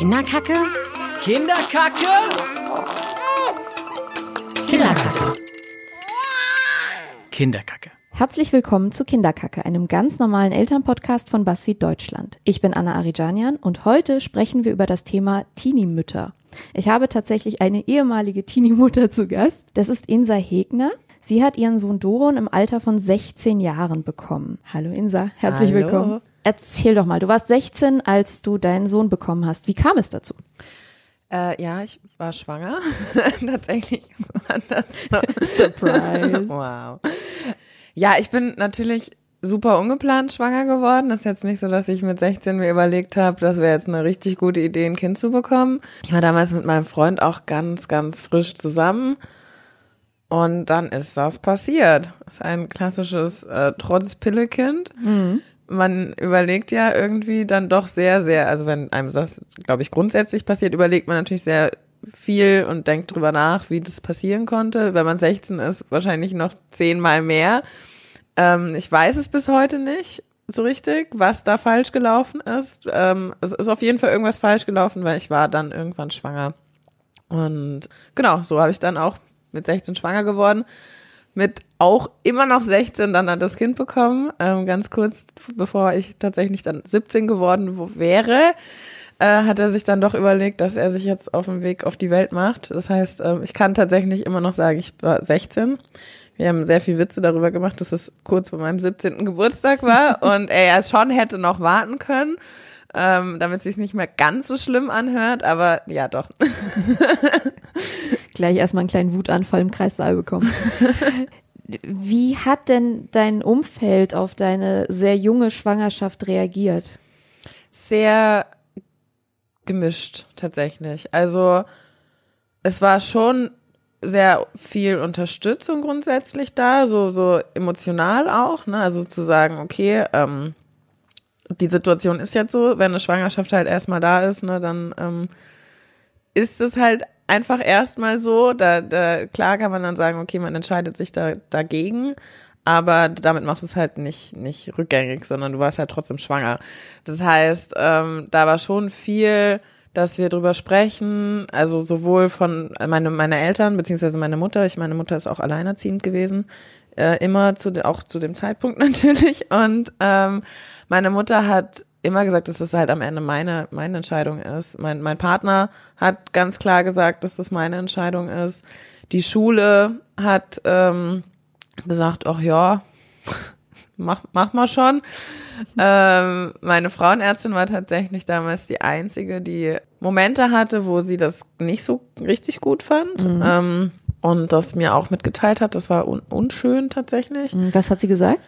Kinderkacke? Kinderkacke? Kinderkacke. Kinderkacke. Herzlich willkommen zu Kinderkacke, einem ganz normalen Elternpodcast von BuzzFeed Deutschland. Ich bin Anna Arijanian und heute sprechen wir über das Thema Teenie-Mütter. Ich habe tatsächlich eine ehemalige Teenie-Mutter zu Gast. Das ist Insa Hegner. Sie hat ihren Sohn Doron im Alter von 16 Jahren bekommen. Hallo Insa, herzlich Hallo. willkommen. Erzähl doch mal, du warst 16, als du deinen Sohn bekommen hast. Wie kam es dazu? Äh, ja, ich war schwanger. Tatsächlich war das Surprise. Wow. Ja, ich bin natürlich super ungeplant schwanger geworden. Das ist jetzt nicht so, dass ich mit 16 mir überlegt habe, das wäre jetzt eine richtig gute Idee, ein Kind zu bekommen. Ich war damals mit meinem Freund auch ganz, ganz frisch zusammen. Und dann ist das passiert. Das ist ein klassisches äh, Trotz-Pille-Kind. Man überlegt ja irgendwie dann doch sehr, sehr, also wenn einem das, glaube ich, grundsätzlich passiert, überlegt man natürlich sehr viel und denkt drüber nach, wie das passieren konnte. Wenn man 16 ist, wahrscheinlich noch zehnmal mehr. Ähm, ich weiß es bis heute nicht so richtig, was da falsch gelaufen ist. Ähm, es ist auf jeden Fall irgendwas falsch gelaufen, weil ich war dann irgendwann schwanger. Und genau, so habe ich dann auch mit 16 schwanger geworden. Mit auch immer noch 16 dann das Kind bekommen. Ähm, ganz kurz bevor ich tatsächlich dann 17 geworden wo- wäre, äh, hat er sich dann doch überlegt, dass er sich jetzt auf dem Weg auf die Welt macht. Das heißt, ähm, ich kann tatsächlich immer noch sagen, ich war 16. Wir haben sehr viel Witze darüber gemacht, dass es kurz vor meinem 17. Geburtstag war und er ja schon hätte noch warten können, ähm, damit es sich nicht mehr ganz so schlimm anhört, aber ja doch. Gleich erstmal einen kleinen Wutanfall im Kreissaal bekommen. Wie hat denn dein Umfeld auf deine sehr junge Schwangerschaft reagiert? sehr gemischt tatsächlich. Also es war schon sehr viel Unterstützung grundsätzlich da, so so emotional auch, ne? Also zu sagen, okay, ähm, die Situation ist jetzt so, wenn eine Schwangerschaft halt erstmal da ist, ne, dann ähm, ist es halt einfach erstmal so. Da, da klar kann man dann sagen, okay, man entscheidet sich da dagegen, aber damit machst du es halt nicht nicht rückgängig, sondern du warst halt trotzdem schwanger. Das heißt, ähm, da war schon viel, dass wir drüber sprechen, also sowohl von meine meine Eltern beziehungsweise meine Mutter. Ich meine Mutter ist auch alleinerziehend gewesen, äh, immer zu auch zu dem Zeitpunkt natürlich und ähm, meine Mutter hat immer gesagt, dass es halt am Ende meine, meine Entscheidung ist. Mein, mein Partner hat ganz klar gesagt, dass das meine Entscheidung ist. Die Schule hat ähm, gesagt, ach ja, mach, mach mal schon. ähm, meine Frauenärztin war tatsächlich damals die einzige, die Momente hatte, wo sie das nicht so richtig gut fand. Ähm, und das mir auch mitgeteilt hat. Das war un unschön tatsächlich Was hat sie gesagt?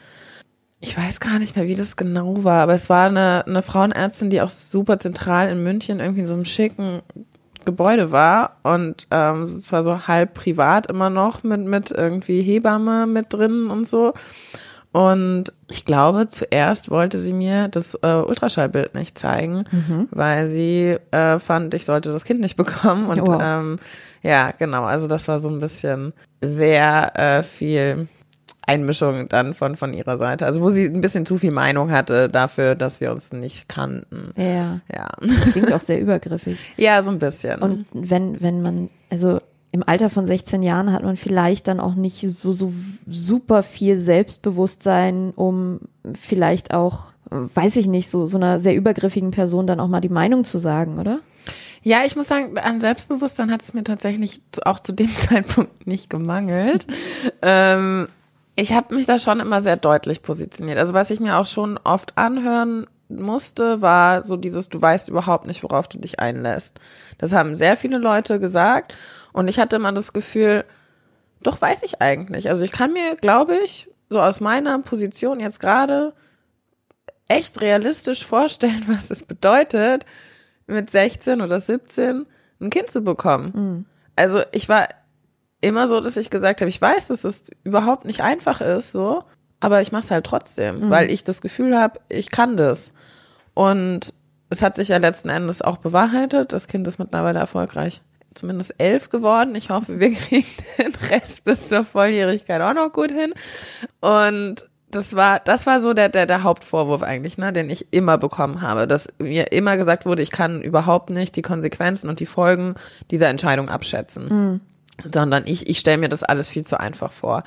Ich weiß gar nicht mehr, wie das genau war, aber es war eine, eine Frauenärztin, die auch super zentral in München irgendwie in so einem schicken Gebäude war und ähm, es war so halb privat immer noch mit mit irgendwie Hebamme mit drin und so. Und ich glaube, zuerst wollte sie mir das äh, Ultraschallbild nicht zeigen, weil sie äh, fand, ich sollte das Kind nicht bekommen. Und Wow. ähm, ja, genau, also das war so ein bisschen sehr äh, viel Einmischung dann von, von ihrer Seite. Also wo sie ein bisschen zu viel Meinung hatte dafür, dass wir uns nicht kannten. Ja, Ja. klingt auch sehr übergriffig. Ja, so ein bisschen. Und wenn, wenn man, also im Alter von 16 Jahren hat man vielleicht dann auch nicht so, so super viel Selbstbewusstsein, um vielleicht auch, weiß ich nicht, so, so einer sehr übergriffigen Person dann auch mal die Meinung zu sagen, oder? Ja, ich muss sagen, an Selbstbewusstsein hat es mir tatsächlich auch zu dem Zeitpunkt nicht gemangelt. ähm, ich habe mich da schon immer sehr deutlich positioniert. Also was ich mir auch schon oft anhören musste, war so dieses, du weißt überhaupt nicht, worauf du dich einlässt. Das haben sehr viele Leute gesagt und ich hatte immer das Gefühl, doch weiß ich eigentlich. Also ich kann mir, glaube ich, so aus meiner Position jetzt gerade echt realistisch vorstellen, was es bedeutet, mit 16 oder 17 ein Kind zu bekommen. Also ich war immer so, dass ich gesagt habe, ich weiß, dass es überhaupt nicht einfach ist, so, aber ich mache es halt trotzdem, weil ich das Gefühl habe, ich kann das. Und es hat sich ja letzten Endes auch bewahrheitet. Das Kind ist mittlerweile erfolgreich. Zumindest elf geworden. Ich hoffe, wir kriegen den Rest bis zur Volljährigkeit auch noch gut hin. Und das war, das war so der, der, der Hauptvorwurf eigentlich, ne, den ich immer bekommen habe, dass mir immer gesagt wurde, ich kann überhaupt nicht die Konsequenzen und die Folgen dieser Entscheidung abschätzen. Mhm. Sondern ich, ich stelle mir das alles viel zu einfach vor.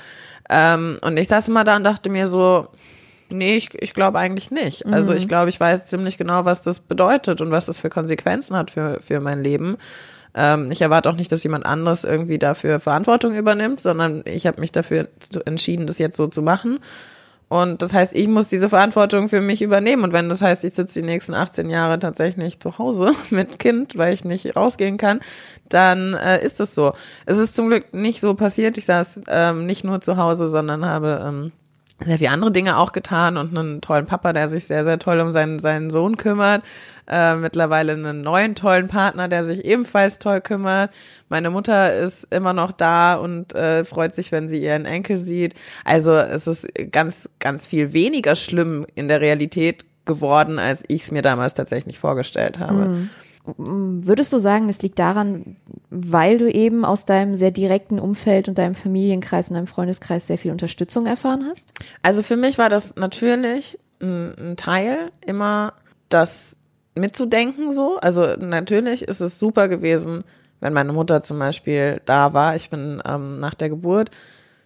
Ähm, und ich saß immer da und dachte mir so, nee, ich, ich glaube eigentlich nicht. Also ich glaube, ich weiß ziemlich genau, was das bedeutet und was das für Konsequenzen hat für, für mein Leben. Ähm, ich erwarte auch nicht, dass jemand anderes irgendwie dafür Verantwortung übernimmt, sondern ich habe mich dafür entschieden, das jetzt so zu machen. Und das heißt, ich muss diese Verantwortung für mich übernehmen. Und wenn das heißt, ich sitze die nächsten 18 Jahre tatsächlich zu Hause mit Kind, weil ich nicht rausgehen kann, dann äh, ist es so. Es ist zum Glück nicht so passiert. Ich saß ähm, nicht nur zu Hause, sondern habe ähm, sehr viele andere Dinge auch getan und einen tollen Papa, der sich sehr, sehr toll um seinen, seinen Sohn kümmert. Äh, mittlerweile einen neuen tollen Partner, der sich ebenfalls toll kümmert. Meine Mutter ist immer noch da und äh, freut sich, wenn sie ihren Enkel sieht. Also es ist ganz, ganz viel weniger schlimm in der Realität geworden, als ich es mir damals tatsächlich vorgestellt habe. Mhm. Würdest du sagen, es liegt daran, weil du eben aus deinem sehr direkten Umfeld und deinem Familienkreis und deinem Freundeskreis sehr viel Unterstützung erfahren hast? Also für mich war das natürlich ein, ein Teil, immer das mitzudenken so. Also natürlich ist es super gewesen, wenn meine Mutter zum Beispiel da war. Ich bin ähm, nach der Geburt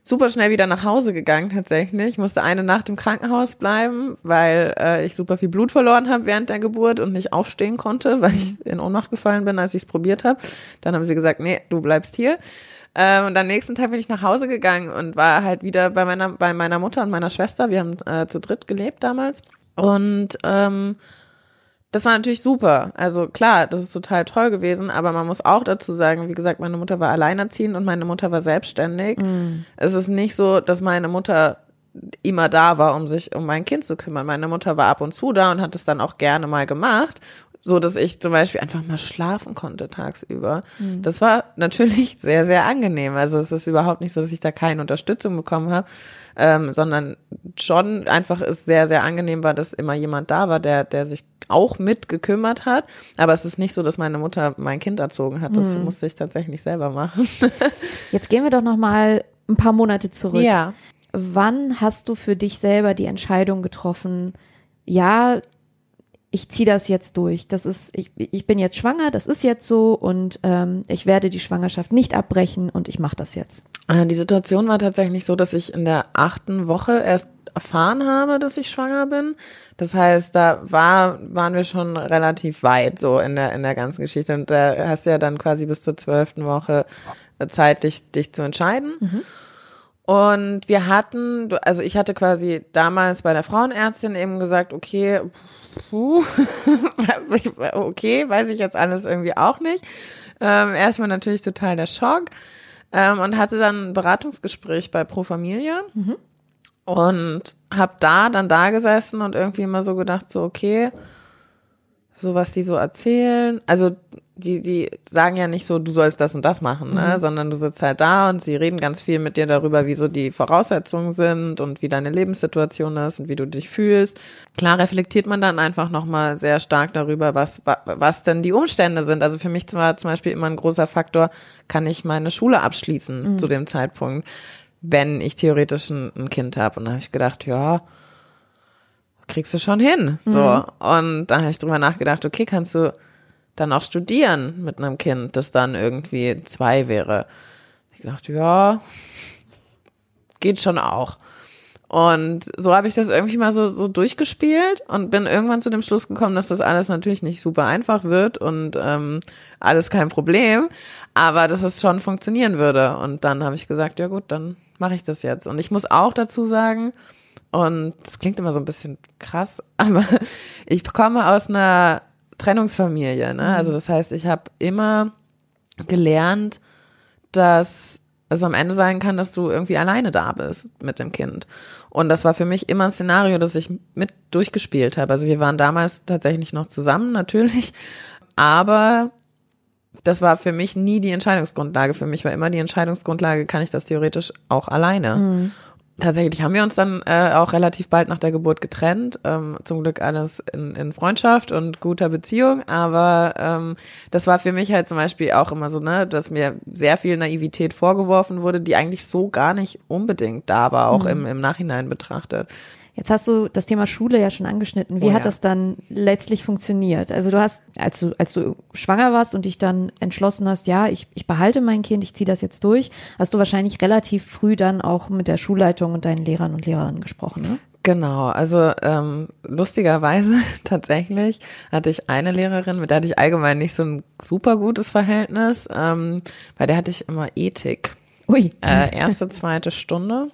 super schnell wieder nach Hause gegangen tatsächlich. Ich musste eine Nacht im Krankenhaus bleiben, weil äh, ich super viel Blut verloren habe während der Geburt und nicht aufstehen konnte, weil ich in Ohnmacht gefallen bin, als ich es probiert habe. Dann haben sie gesagt, nee, du bleibst hier. Ähm, und am nächsten Tag bin ich nach Hause gegangen und war halt wieder bei meiner, bei meiner Mutter und meiner Schwester. Wir haben äh, zu dritt gelebt damals. Und ähm, das war natürlich super. Also klar, das ist total toll gewesen, aber man muss auch dazu sagen, wie gesagt, meine Mutter war alleinerziehend und meine Mutter war selbstständig. Mm. Es ist nicht so, dass meine Mutter immer da war, um sich um mein Kind zu kümmern. Meine Mutter war ab und zu da und hat es dann auch gerne mal gemacht so dass ich zum Beispiel einfach mal schlafen konnte tagsüber. Mhm. Das war natürlich sehr, sehr angenehm. Also es ist überhaupt nicht so, dass ich da keine Unterstützung bekommen habe, ähm, sondern schon einfach ist sehr, sehr angenehm war, dass immer jemand da war, der, der sich auch mit gekümmert hat. Aber es ist nicht so, dass meine Mutter mein Kind erzogen hat. Das mhm. musste ich tatsächlich selber machen. Jetzt gehen wir doch noch mal ein paar Monate zurück. Ja. Wann hast du für dich selber die Entscheidung getroffen? Ja, ich ziehe das jetzt durch. Das ist, ich, ich bin jetzt schwanger, das ist jetzt so und ähm, ich werde die Schwangerschaft nicht abbrechen und ich mache das jetzt. Äh, die Situation war tatsächlich so, dass ich in der achten Woche erst erfahren habe, dass ich schwanger bin. Das heißt, da war, waren wir schon relativ weit so in der, in der ganzen Geschichte. Und da hast du ja dann quasi bis zur zwölften Woche Zeit, dich, dich zu entscheiden. Mhm. Und wir hatten, also ich hatte quasi damals bei der Frauenärztin eben gesagt, okay, puh, okay, weiß ich jetzt alles irgendwie auch nicht. Ähm, erstmal natürlich total der Schock ähm, und hatte dann ein Beratungsgespräch bei Pro Familie mhm. und habe da dann da gesessen und irgendwie immer so gedacht, so okay, so was die so erzählen. Also die, die sagen ja nicht so, du sollst das und das machen, ne? Mhm. sondern du sitzt halt da und sie reden ganz viel mit dir darüber, wie so die Voraussetzungen sind und wie deine Lebenssituation ist und wie du dich fühlst. Klar reflektiert man dann einfach nochmal sehr stark darüber, was, was denn die Umstände sind. Also für mich war zum Beispiel immer ein großer Faktor, kann ich meine Schule abschließen mhm. zu dem Zeitpunkt, wenn ich theoretisch ein, ein Kind habe. Und da habe ich gedacht, ja, kriegst du schon hin. So. Mhm. Und dann habe ich drüber nachgedacht, okay, kannst du dann auch studieren mit einem Kind, das dann irgendwie zwei wäre. Ich dachte, ja, geht schon auch. Und so habe ich das irgendwie mal so, so durchgespielt und bin irgendwann zu dem Schluss gekommen, dass das alles natürlich nicht super einfach wird und ähm, alles kein Problem, aber dass es schon funktionieren würde. Und dann habe ich gesagt, ja gut, dann mache ich das jetzt. Und ich muss auch dazu sagen, und das klingt immer so ein bisschen krass, aber ich komme aus einer Trennungsfamilie. Ne? Mhm. Also das heißt, ich habe immer gelernt, dass es am Ende sein kann, dass du irgendwie alleine da bist mit dem Kind. Und das war für mich immer ein Szenario, das ich mit durchgespielt habe. Also wir waren damals tatsächlich noch zusammen, natürlich. Aber das war für mich nie die Entscheidungsgrundlage. Für mich war immer die Entscheidungsgrundlage, kann ich das theoretisch auch alleine. Mhm. Tatsächlich haben wir uns dann äh, auch relativ bald nach der Geburt getrennt. Ähm, zum Glück alles in, in Freundschaft und guter Beziehung. Aber ähm, das war für mich halt zum Beispiel auch immer so, ne, dass mir sehr viel Naivität vorgeworfen wurde, die eigentlich so gar nicht unbedingt da war, auch mhm. im, im Nachhinein betrachtet. Jetzt hast du das Thema Schule ja schon angeschnitten. Wie oh, hat ja. das dann letztlich funktioniert? Also du hast, als du, als du schwanger warst und dich dann entschlossen hast, ja, ich, ich behalte mein Kind, ich ziehe das jetzt durch, hast du wahrscheinlich relativ früh dann auch mit der Schulleitung und deinen Lehrern und Lehrerinnen gesprochen, ne? Genau, also ähm, lustigerweise tatsächlich hatte ich eine Lehrerin, mit der hatte ich allgemein nicht so ein super gutes Verhältnis, ähm, bei der hatte ich immer Ethik. Ui. Äh, erste, zweite Stunde.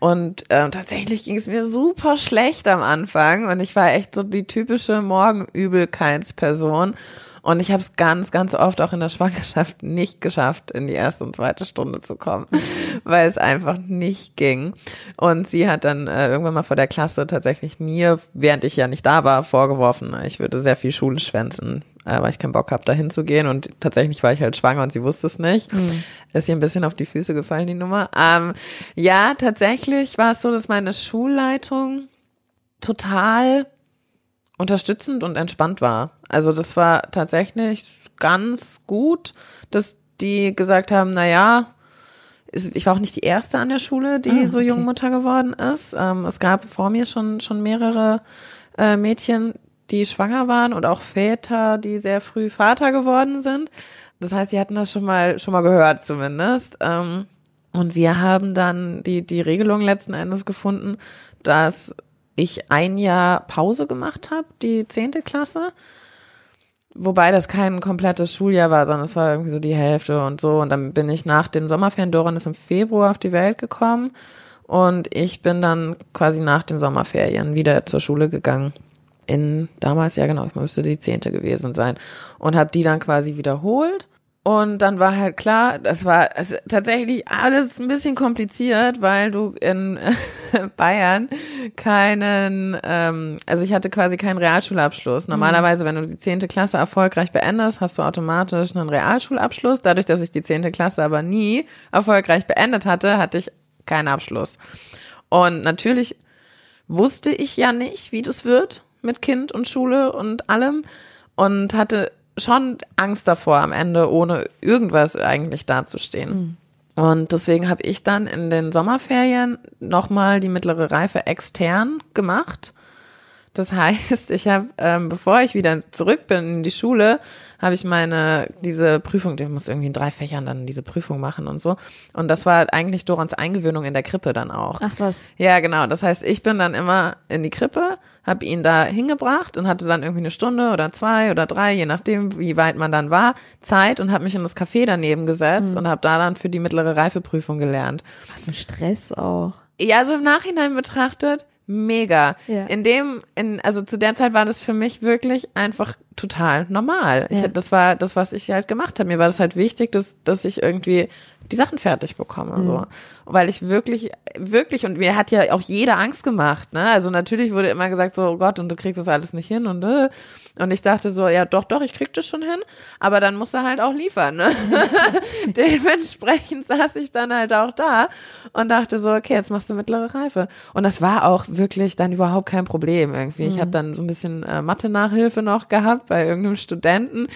Und äh, tatsächlich ging es mir super schlecht am Anfang und ich war echt so die typische Morgenübelkeitsperson. Und ich habe es ganz, ganz oft auch in der Schwangerschaft nicht geschafft, in die erste und zweite Stunde zu kommen, weil es einfach nicht ging. Und sie hat dann äh, irgendwann mal vor der Klasse tatsächlich mir, während ich ja nicht da war, vorgeworfen, ich würde sehr viel Schule schwänzen, äh, weil ich keinen Bock habe, da hinzugehen. Und tatsächlich war ich halt schwanger und sie wusste es nicht. Mhm. Ist ihr ein bisschen auf die Füße gefallen, die Nummer. Ähm, ja, tatsächlich war es so, dass meine Schulleitung total unterstützend und entspannt war. Also das war tatsächlich ganz gut, dass die gesagt haben, na ja, ich war auch nicht die erste an der Schule, die ah, so jung Mutter geworden ist. Ähm, es gab vor mir schon schon mehrere äh, Mädchen, die schwanger waren und auch Väter, die sehr früh Vater geworden sind. Das heißt, sie hatten das schon mal schon mal gehört zumindest. Ähm, und wir haben dann die die Regelung letzten Endes gefunden, dass ich ein Jahr Pause gemacht habe, die zehnte Klasse. Wobei das kein komplettes Schuljahr war, sondern es war irgendwie so die Hälfte und so. Und dann bin ich nach den Sommerferien, Doran ist im Februar auf die Welt gekommen. Und ich bin dann quasi nach den Sommerferien wieder zur Schule gegangen. In damals, ja genau, ich müsste die zehnte gewesen sein. Und habe die dann quasi wiederholt und dann war halt klar, das war also tatsächlich alles ein bisschen kompliziert, weil du in Bayern keinen, ähm, also ich hatte quasi keinen Realschulabschluss. Mhm. Normalerweise, wenn du die zehnte Klasse erfolgreich beendest, hast du automatisch einen Realschulabschluss. Dadurch, dass ich die zehnte Klasse aber nie erfolgreich beendet hatte, hatte ich keinen Abschluss. Und natürlich wusste ich ja nicht, wie das wird mit Kind und Schule und allem und hatte schon Angst davor, am Ende ohne irgendwas eigentlich dazustehen. Mhm. Und deswegen habe ich dann in den Sommerferien nochmal die mittlere Reife extern gemacht das heißt, ich habe, ähm, bevor ich wieder zurück bin in die Schule, habe ich meine, diese Prüfung, die muss irgendwie in drei Fächern dann diese Prüfung machen und so. Und das war eigentlich Dorans Eingewöhnung in der Krippe dann auch. Ach was. Ja, genau. Das heißt, ich bin dann immer in die Krippe, habe ihn da hingebracht und hatte dann irgendwie eine Stunde oder zwei oder drei, je nachdem, wie weit man dann war, Zeit und habe mich in das Café daneben gesetzt mhm. und habe da dann für die mittlere Reifeprüfung gelernt. Was ein Stress auch. Ja, so im Nachhinein betrachtet, mega. Ja. In dem, in, also zu der Zeit war das für mich wirklich einfach total normal. Ich, das war das, was ich halt gemacht habe. Mir war das halt wichtig, dass, dass ich irgendwie die Sachen fertig bekomme, mhm. so. Weil ich wirklich, wirklich, und mir hat ja auch jeder Angst gemacht, ne? Also natürlich wurde immer gesagt so, oh Gott, und du kriegst das alles nicht hin und, äh. und ich dachte so, ja, doch, doch, ich krieg das schon hin, aber dann muss er halt auch liefern, ne? Dementsprechend saß ich dann halt auch da und dachte so, okay, jetzt machst du mittlere Reife. Und das war auch wirklich dann überhaupt kein Problem irgendwie. Mhm. Ich habe dann so ein bisschen äh, Mathe-Nachhilfe noch gehabt bei irgendeinem Studenten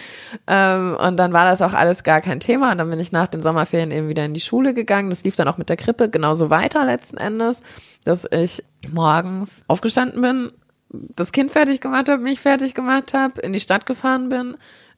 ähm, und dann war das auch alles gar kein Thema und dann bin ich nach den Sommerferien eben wieder in die Schule gegangen. Das lief dann auch mit der Krippe genauso weiter letzten Endes, dass ich morgens aufgestanden bin, das Kind fertig gemacht habe, mich fertig gemacht habe, in die Stadt gefahren bin,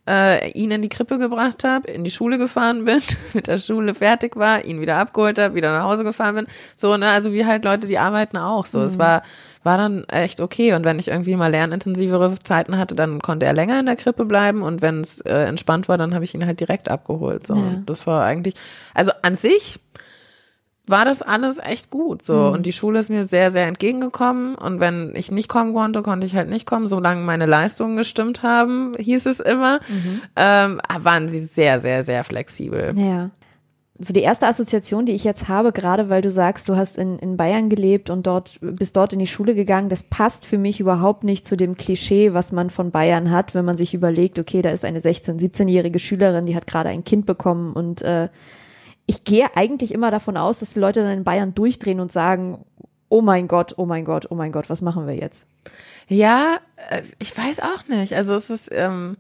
äh, ihn in die Krippe gebracht habe, in die Schule gefahren bin, mit der Schule fertig war, ihn wieder abgeholt habe, wieder nach Hause gefahren bin. So, ne, also wie halt Leute, die arbeiten auch so. Mhm. Es war, war dann echt okay. Und wenn ich irgendwie mal lernintensivere Zeiten hatte, dann konnte er länger in der Krippe bleiben. Und wenn es äh, entspannt war, dann habe ich ihn halt direkt abgeholt. So, ja. das war eigentlich, also an sich war das alles echt gut so. Mhm. und die Schule ist mir sehr sehr entgegengekommen. Und wenn ich nicht kommen konnte konnte ich halt nicht kommen. Solange meine Leistungen gestimmt haben hieß es immer mhm. ähm, waren sie sehr sehr sehr flexibel. Ja. So die erste Assoziation, die ich jetzt habe, gerade weil du sagst, du hast in, in Bayern gelebt und dort bist dort in die Schule gegangen, das passt für mich überhaupt nicht zu dem Klischee, was man von Bayern hat, wenn man sich überlegt, okay, da ist eine 16-, 17-jährige Schülerin, die hat gerade ein Kind bekommen und äh, ich gehe eigentlich immer davon aus, dass die Leute dann in Bayern durchdrehen und sagen, oh mein Gott, oh mein Gott, oh mein Gott, was machen wir jetzt? Ja, äh, ich weiß auch nicht. Also es ist, ähm,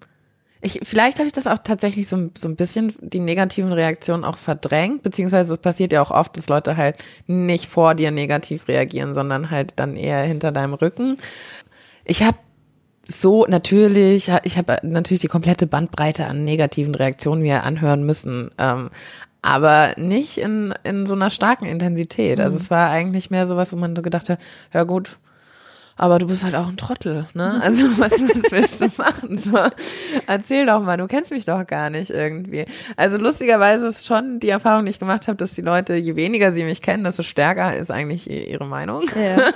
ich, vielleicht habe ich das auch tatsächlich so, so ein bisschen die negativen Reaktionen auch verdrängt, beziehungsweise es passiert ja auch oft, dass Leute halt nicht vor dir negativ reagieren, sondern halt dann eher hinter deinem Rücken. Ich habe so natürlich, ich habe natürlich die komplette Bandbreite an negativen Reaktionen mir anhören müssen. Ähm, aber nicht in, in so einer starken Intensität. Also mhm. es war eigentlich mehr sowas, wo man so gedacht hat, ja gut, aber du bist halt auch ein Trottel, ne? Also was, was willst du machen? So, erzähl doch mal, du kennst mich doch gar nicht irgendwie. Also lustigerweise ist schon die Erfahrung, die ich gemacht habe, dass die Leute, je weniger sie mich kennen, desto stärker ist eigentlich ihre Meinung. Ja.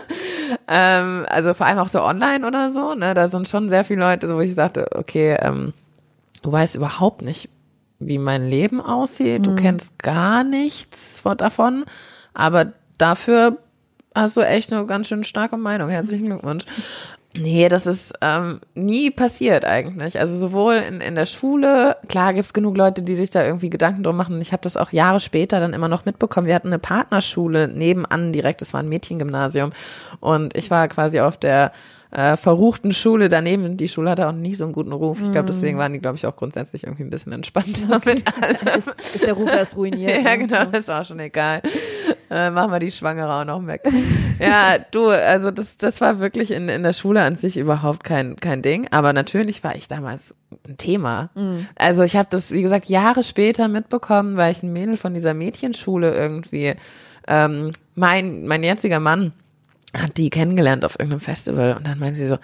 ähm, also vor allem auch so online oder so, ne? Da sind schon sehr viele Leute, wo ich sagte, okay, ähm, du weißt überhaupt nicht, wie mein Leben aussieht, du mhm. kennst gar nichts davon, aber dafür hast du echt eine ganz schön starke Meinung. Herzlichen Glückwunsch. Nee, das ist ähm, nie passiert eigentlich. Also sowohl in, in der Schule, klar gibt's genug Leute, die sich da irgendwie Gedanken drum machen. Ich habe das auch Jahre später dann immer noch mitbekommen. Wir hatten eine Partnerschule nebenan direkt, das war ein Mädchengymnasium. Und ich war quasi auf der äh, verruchten Schule daneben. Die Schule hatte auch nicht so einen guten Ruf. Ich glaube, deswegen mm. waren die, glaube ich, auch grundsätzlich irgendwie ein bisschen entspannter okay. mit allem. Ist, ist der Ruf erst ruiniert. ja, ne? genau, das ist auch schon egal. Äh, machen wir die Schwangere auch noch weg. ja, du, also das, das war wirklich in, in der Schule an sich überhaupt kein, kein Ding. Aber natürlich war ich damals ein Thema. Mm. Also ich habe das, wie gesagt, Jahre später mitbekommen, weil ich ein Mädel von dieser Mädchenschule irgendwie, ähm, mein, mein jetziger Mann, hat die kennengelernt auf irgendeinem Festival und dann meinte sie so,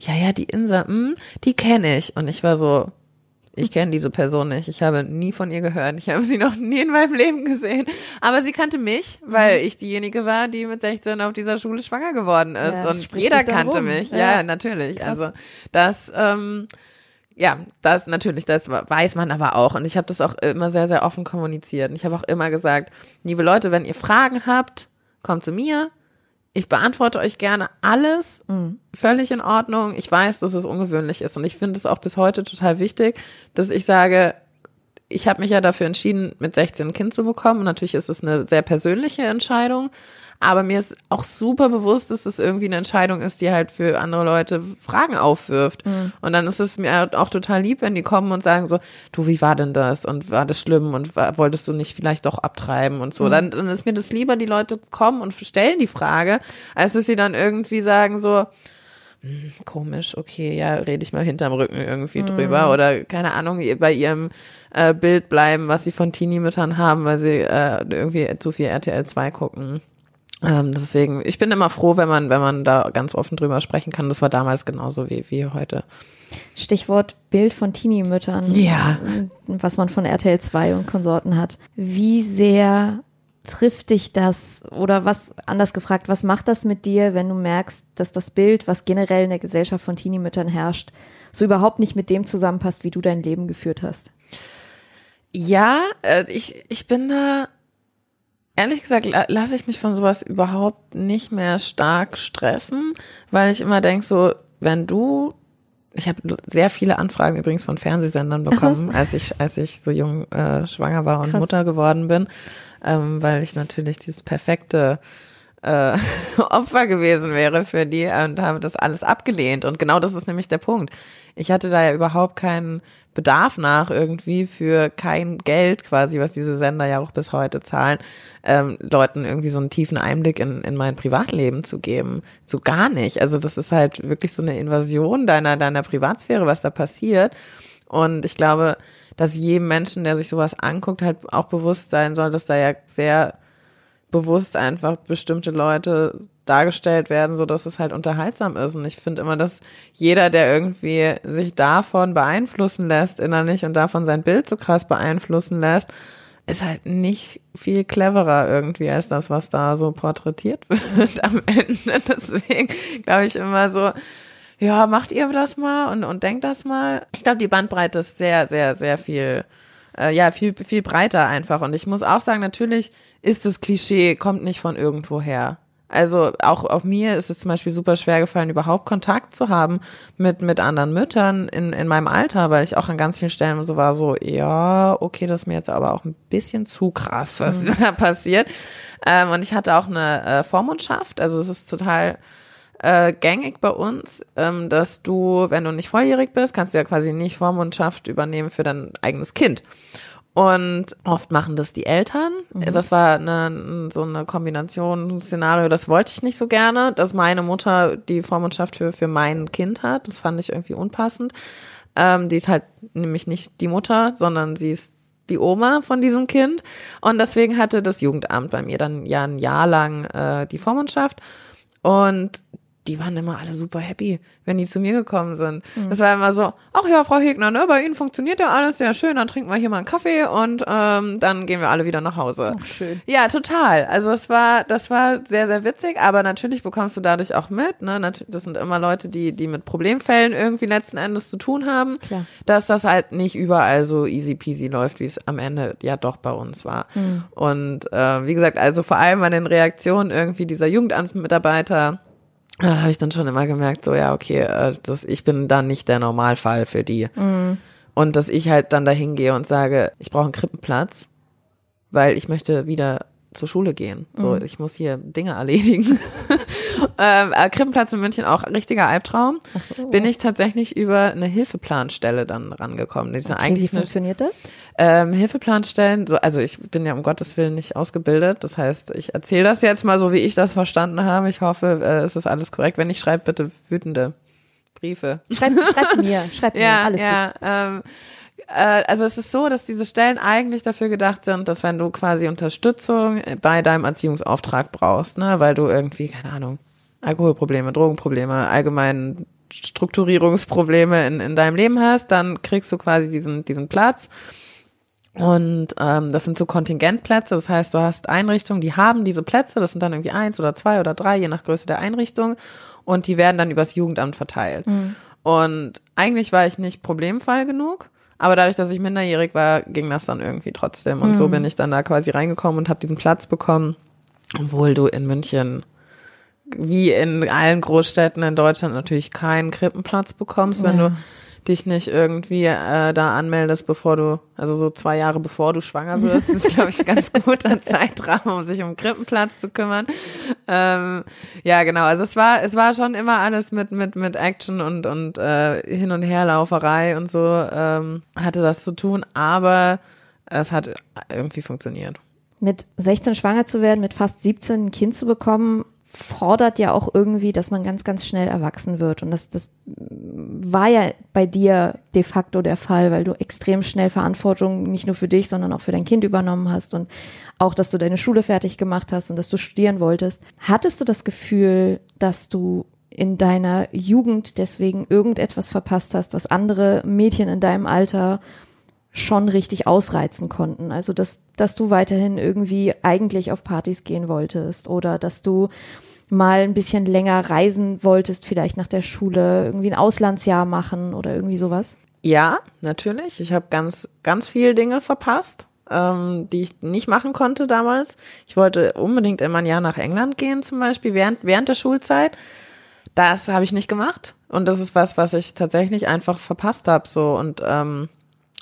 ja, ja, die Insa, hm, die kenne ich. Und ich war so, ich kenne diese Person nicht. Ich habe nie von ihr gehört. Ich habe sie noch nie in meinem Leben gesehen. Aber sie kannte mich, weil mhm. ich diejenige war, die mit 16 auf dieser Schule schwanger geworden ist. Ja, und jeder kannte mich. Ja, ja natürlich. Krass. Also das, ähm, ja, das natürlich, das weiß man aber auch. Und ich habe das auch immer sehr, sehr offen kommuniziert. Und ich habe auch immer gesagt, liebe Leute, wenn ihr Fragen habt, kommt zu mir. Ich beantworte euch gerne alles, mhm. völlig in Ordnung. Ich weiß, dass es ungewöhnlich ist und ich finde es auch bis heute total wichtig, dass ich sage, ich habe mich ja dafür entschieden, mit 16 ein Kind zu bekommen und natürlich ist es eine sehr persönliche Entscheidung, aber mir ist auch super bewusst, dass es irgendwie eine Entscheidung ist, die halt für andere Leute Fragen aufwirft. Mhm. Und dann ist es mir auch total lieb, wenn die kommen und sagen so, du, wie war denn das? Und war das schlimm? Und war, wolltest du nicht vielleicht doch abtreiben und so? Mhm. Dann, dann ist mir das lieber, die Leute kommen und stellen die Frage, als dass sie dann irgendwie sagen so, hm, komisch, okay, ja, rede ich mal hinterm Rücken irgendwie mhm. drüber oder keine Ahnung, bei ihrem äh, Bild bleiben, was sie von Teenie-Müttern haben, weil sie äh, irgendwie zu viel RTL 2 gucken. Ähm, deswegen, ich bin immer froh, wenn man, wenn man da ganz offen drüber sprechen kann. Das war damals genauso wie, wie heute. Stichwort Bild von Teenie-Müttern. Ja. Was man von RTL 2 und Konsorten hat. Wie sehr trifft dich das oder was, anders gefragt, was macht das mit dir, wenn du merkst, dass das Bild, was generell in der Gesellschaft von Teenie-Müttern herrscht, so überhaupt nicht mit dem zusammenpasst, wie du dein Leben geführt hast? Ja, äh, ich, ich bin da ehrlich gesagt lasse ich mich von sowas überhaupt nicht mehr stark stressen, weil ich immer denke, so, wenn du, ich habe sehr viele Anfragen übrigens von Fernsehsendern bekommen, als ich, als ich so jung äh, schwanger war und Krass. Mutter geworden bin, ähm, weil ich natürlich dieses perfekte äh, Opfer gewesen wäre für die und habe das alles abgelehnt. Und genau das ist nämlich der Punkt. Ich hatte da ja überhaupt keinen Bedarf nach irgendwie für kein Geld quasi, was diese Sender ja auch bis heute zahlen, ähm, Leuten irgendwie so einen tiefen Einblick in, in mein Privatleben zu geben. So gar nicht. Also das ist halt wirklich so eine Invasion deiner, deiner Privatsphäre, was da passiert. Und ich glaube, dass jedem Menschen, der sich sowas anguckt, halt auch bewusst sein soll, dass da ja sehr bewusst einfach bestimmte Leute dargestellt werden, so dass es halt unterhaltsam ist. Und ich finde immer, dass jeder, der irgendwie sich davon beeinflussen lässt innerlich und davon sein Bild so krass beeinflussen lässt, ist halt nicht viel cleverer irgendwie als das, was da so porträtiert wird am Ende. Deswegen glaube ich immer so, ja, macht ihr das mal und, und denkt das mal. Ich glaube, die Bandbreite ist sehr, sehr, sehr viel, äh, ja, viel, viel breiter einfach. Und ich muss auch sagen, natürlich ist das Klischee, kommt nicht von irgendwoher. Also auch, auch mir ist es zum Beispiel super schwer gefallen, überhaupt Kontakt zu haben mit, mit anderen Müttern in, in meinem Alter, weil ich auch an ganz vielen Stellen so war, so, ja, okay, das ist mir jetzt aber auch ein bisschen zu krass, was mhm. da passiert. Ähm, und ich hatte auch eine äh, Vormundschaft, also es ist total äh, gängig bei uns, ähm, dass du, wenn du nicht volljährig bist, kannst du ja quasi nicht Vormundschaft übernehmen für dein eigenes Kind. Und oft machen das die Eltern. Mhm. Das war eine, so eine Kombination, ein Szenario, das wollte ich nicht so gerne, dass meine Mutter die Vormundschaft für, für mein Kind hat. Das fand ich irgendwie unpassend. Ähm, die ist halt nämlich nicht die Mutter, sondern sie ist die Oma von diesem Kind. Und deswegen hatte das Jugendamt bei mir dann ja ein Jahr lang äh, die Vormundschaft. Und die waren immer alle super happy, wenn die zu mir gekommen sind. Mhm. Das war immer so, ach ja, Frau Hegner, ne, bei Ihnen funktioniert ja alles sehr schön, dann trinken wir hier mal einen Kaffee und ähm, dann gehen wir alle wieder nach Hause. Ach, schön. Ja, total. Also es war, das war sehr, sehr witzig, aber natürlich bekommst du dadurch auch mit, ne, das sind immer Leute, die, die mit Problemfällen irgendwie letzten Endes zu tun haben, Klar. dass das halt nicht überall so easy peasy läuft, wie es am Ende ja doch bei uns war. Mhm. Und äh, wie gesagt, also vor allem an den Reaktionen irgendwie dieser Jugendamtsmitarbeiter, da habe ich dann schon immer gemerkt, so ja, okay, äh, das, ich bin dann nicht der Normalfall für die. Mhm. Und dass ich halt dann dahin gehe und sage, ich brauche einen Krippenplatz, weil ich möchte wieder zur Schule gehen. So, mhm. ich muss hier Dinge erledigen. ähm, äh, Krippenplatz in München auch richtiger Albtraum. So. Bin ich tatsächlich über eine Hilfeplanstelle dann rangekommen. Die okay, eigentlich wie funktioniert eine, das? Ähm, Hilfeplanstellen, so, also ich bin ja um Gottes Willen nicht ausgebildet. Das heißt, ich erzähle das jetzt mal so, wie ich das verstanden habe. Ich hoffe, äh, es ist alles korrekt. Wenn nicht, schreibt bitte wütende Briefe. Schreib, schreib mir, schreib mir, ja, alles ja, gut. Ähm, äh, also es ist so, dass diese Stellen eigentlich dafür gedacht sind, dass wenn du quasi Unterstützung bei deinem Erziehungsauftrag brauchst, ne, weil du irgendwie, keine Ahnung, Alkoholprobleme, Drogenprobleme, allgemein Strukturierungsprobleme in, in deinem Leben hast, dann kriegst du quasi diesen, diesen Platz. Und ähm, das sind so Kontingentplätze, das heißt, du hast Einrichtungen, die haben diese Plätze, das sind dann irgendwie eins oder zwei oder drei, je nach Größe der Einrichtung, und die werden dann übers Jugendamt verteilt. Mhm. Und eigentlich war ich nicht Problemfall genug, aber dadurch, dass ich minderjährig war, ging das dann irgendwie trotzdem. Und mhm. so bin ich dann da quasi reingekommen und habe diesen Platz bekommen, obwohl du in München wie in allen Großstädten in Deutschland natürlich keinen Krippenplatz bekommst, wenn ja. du dich nicht irgendwie äh, da anmeldest, bevor du, also so zwei Jahre bevor du schwanger wirst, ist, glaube ich, ganz guter Zeitrahmen, um sich um Krippenplatz zu kümmern. Ähm, ja, genau. Also es war, es war schon immer alles mit mit mit Action und und äh, hin und herlauferei und so ähm, hatte das zu tun, aber es hat irgendwie funktioniert. Mit 16 schwanger zu werden, mit fast 17 ein Kind zu bekommen, fordert ja auch irgendwie, dass man ganz, ganz schnell erwachsen wird. Und das, das war ja bei dir de facto der Fall, weil du extrem schnell Verantwortung nicht nur für dich, sondern auch für dein Kind übernommen hast und auch, dass du deine Schule fertig gemacht hast und dass du studieren wolltest. Hattest du das Gefühl, dass du in deiner Jugend deswegen irgendetwas verpasst hast, was andere Mädchen in deinem Alter schon richtig ausreizen konnten. Also dass, dass du weiterhin irgendwie eigentlich auf Partys gehen wolltest oder dass du mal ein bisschen länger reisen wolltest, vielleicht nach der Schule, irgendwie ein Auslandsjahr machen oder irgendwie sowas? Ja, natürlich. Ich habe ganz, ganz viele Dinge verpasst, ähm, die ich nicht machen konnte damals. Ich wollte unbedingt immer ein Jahr nach England gehen, zum Beispiel während, während der Schulzeit. Das habe ich nicht gemacht. Und das ist was, was ich tatsächlich einfach verpasst habe. So und ähm,